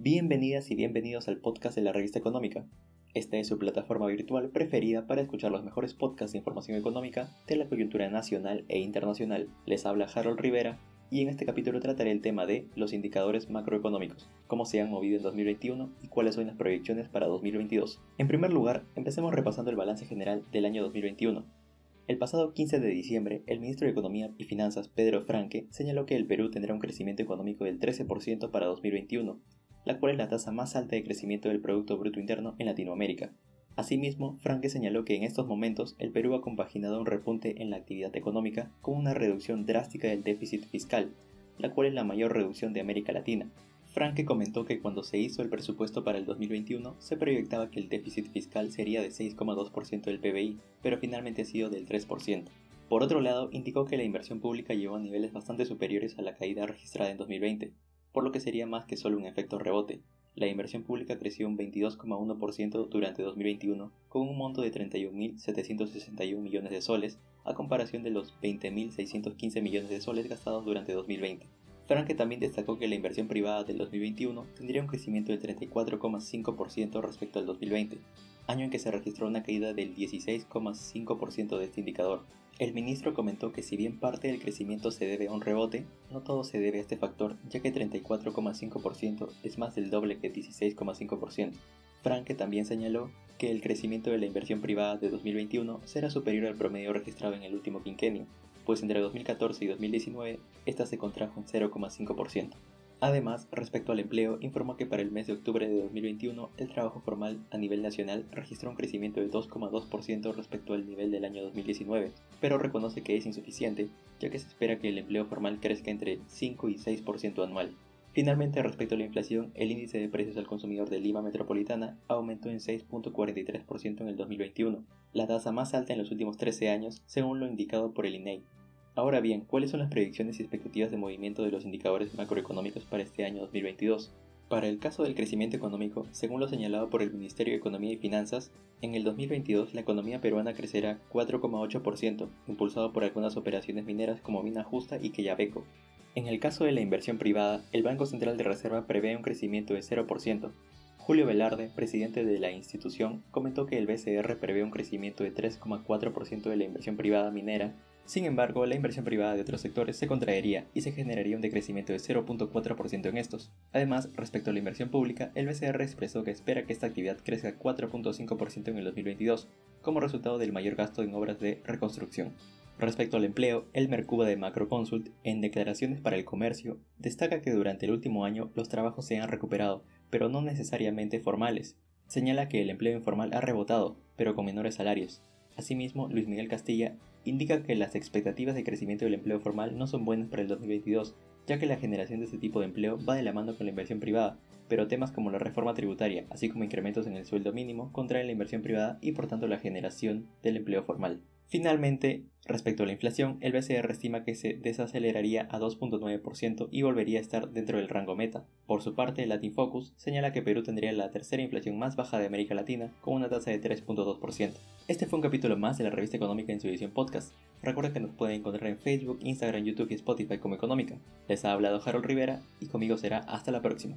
Bienvenidas y bienvenidos al podcast de la revista económica. Esta es su plataforma virtual preferida para escuchar los mejores podcasts de información económica de la coyuntura nacional e internacional. Les habla Harold Rivera y en este capítulo trataré el tema de los indicadores macroeconómicos, cómo se han movido en 2021 y cuáles son las proyecciones para 2022. En primer lugar, empecemos repasando el balance general del año 2021. El pasado 15 de diciembre, el ministro de Economía y Finanzas, Pedro Franque, señaló que el Perú tendrá un crecimiento económico del 13% para 2021, la cual es la tasa más alta de crecimiento del Producto Bruto Interno en Latinoamérica. Asimismo, Franke señaló que en estos momentos el Perú ha compaginado un repunte en la actividad económica con una reducción drástica del déficit fiscal, la cual es la mayor reducción de América Latina. Franke comentó que cuando se hizo el presupuesto para el 2021 se proyectaba que el déficit fiscal sería de 6,2% del PBI, pero finalmente ha sido del 3%. Por otro lado, indicó que la inversión pública llegó a niveles bastante superiores a la caída registrada en 2020, por lo que sería más que solo un efecto rebote. La inversión pública creció un 22,1% durante 2021, con un monto de 31.761 millones de soles, a comparación de los 20.615 millones de soles gastados durante 2020. Franke también destacó que la inversión privada del 2021 tendría un crecimiento del 34,5% respecto al 2020, año en que se registró una caída del 16,5% de este indicador. El ministro comentó que si bien parte del crecimiento se debe a un rebote, no todo se debe a este factor, ya que 34,5% es más del doble que 16,5%. Franke también señaló que el crecimiento de la inversión privada de 2021 será superior al promedio registrado en el último quinquenio, pues entre 2014 y 2019 esta se contrajo en 0,5%. Además, respecto al empleo, informó que para el mes de octubre de 2021 el trabajo formal a nivel nacional registró un crecimiento de 2,2% respecto al nivel del año 2019, pero reconoce que es insuficiente, ya que se espera que el empleo formal crezca entre 5 y 6% anual. Finalmente, respecto a la inflación, el índice de precios al consumidor de Lima Metropolitana aumentó en 6.43% en el 2021, la tasa más alta en los últimos 13 años, según lo indicado por el INEI, Ahora bien, ¿cuáles son las predicciones y expectativas de movimiento de los indicadores macroeconómicos para este año 2022? Para el caso del crecimiento económico, según lo señalado por el Ministerio de Economía y Finanzas, en el 2022 la economía peruana crecerá 4,8%, impulsado por algunas operaciones mineras como Mina Justa y Quellaveco. En el caso de la inversión privada, el Banco Central de Reserva prevé un crecimiento de 0%. Julio Velarde, presidente de la institución, comentó que el BCR prevé un crecimiento de 3,4% de la inversión privada minera sin embargo, la inversión privada de otros sectores se contraería y se generaría un decrecimiento de 0.4% en estos. Además, respecto a la inversión pública, el BCR expresó que espera que esta actividad crezca 4.5% en el 2022, como resultado del mayor gasto en obras de reconstrucción. Respecto al empleo, el Mercuba de Macroconsult, en declaraciones para el comercio, destaca que durante el último año los trabajos se han recuperado, pero no necesariamente formales. Señala que el empleo informal ha rebotado, pero con menores salarios. Asimismo, Luis Miguel Castilla indica que las expectativas de crecimiento del empleo formal no son buenas para el 2022, ya que la generación de este tipo de empleo va de la mano con la inversión privada, pero temas como la reforma tributaria, así como incrementos en el sueldo mínimo, contraen la inversión privada y por tanto la generación del empleo formal. Finalmente, respecto a la inflación, el BCR estima que se desaceleraría a 2.9% y volvería a estar dentro del rango meta. Por su parte, Latin Focus señala que Perú tendría la tercera inflación más baja de América Latina, con una tasa de 3.2%. Este fue un capítulo más de la revista económica en su edición podcast. Recuerda que nos pueden encontrar en Facebook, Instagram, YouTube y Spotify como Económica. Les ha hablado Harold Rivera y conmigo será hasta la próxima.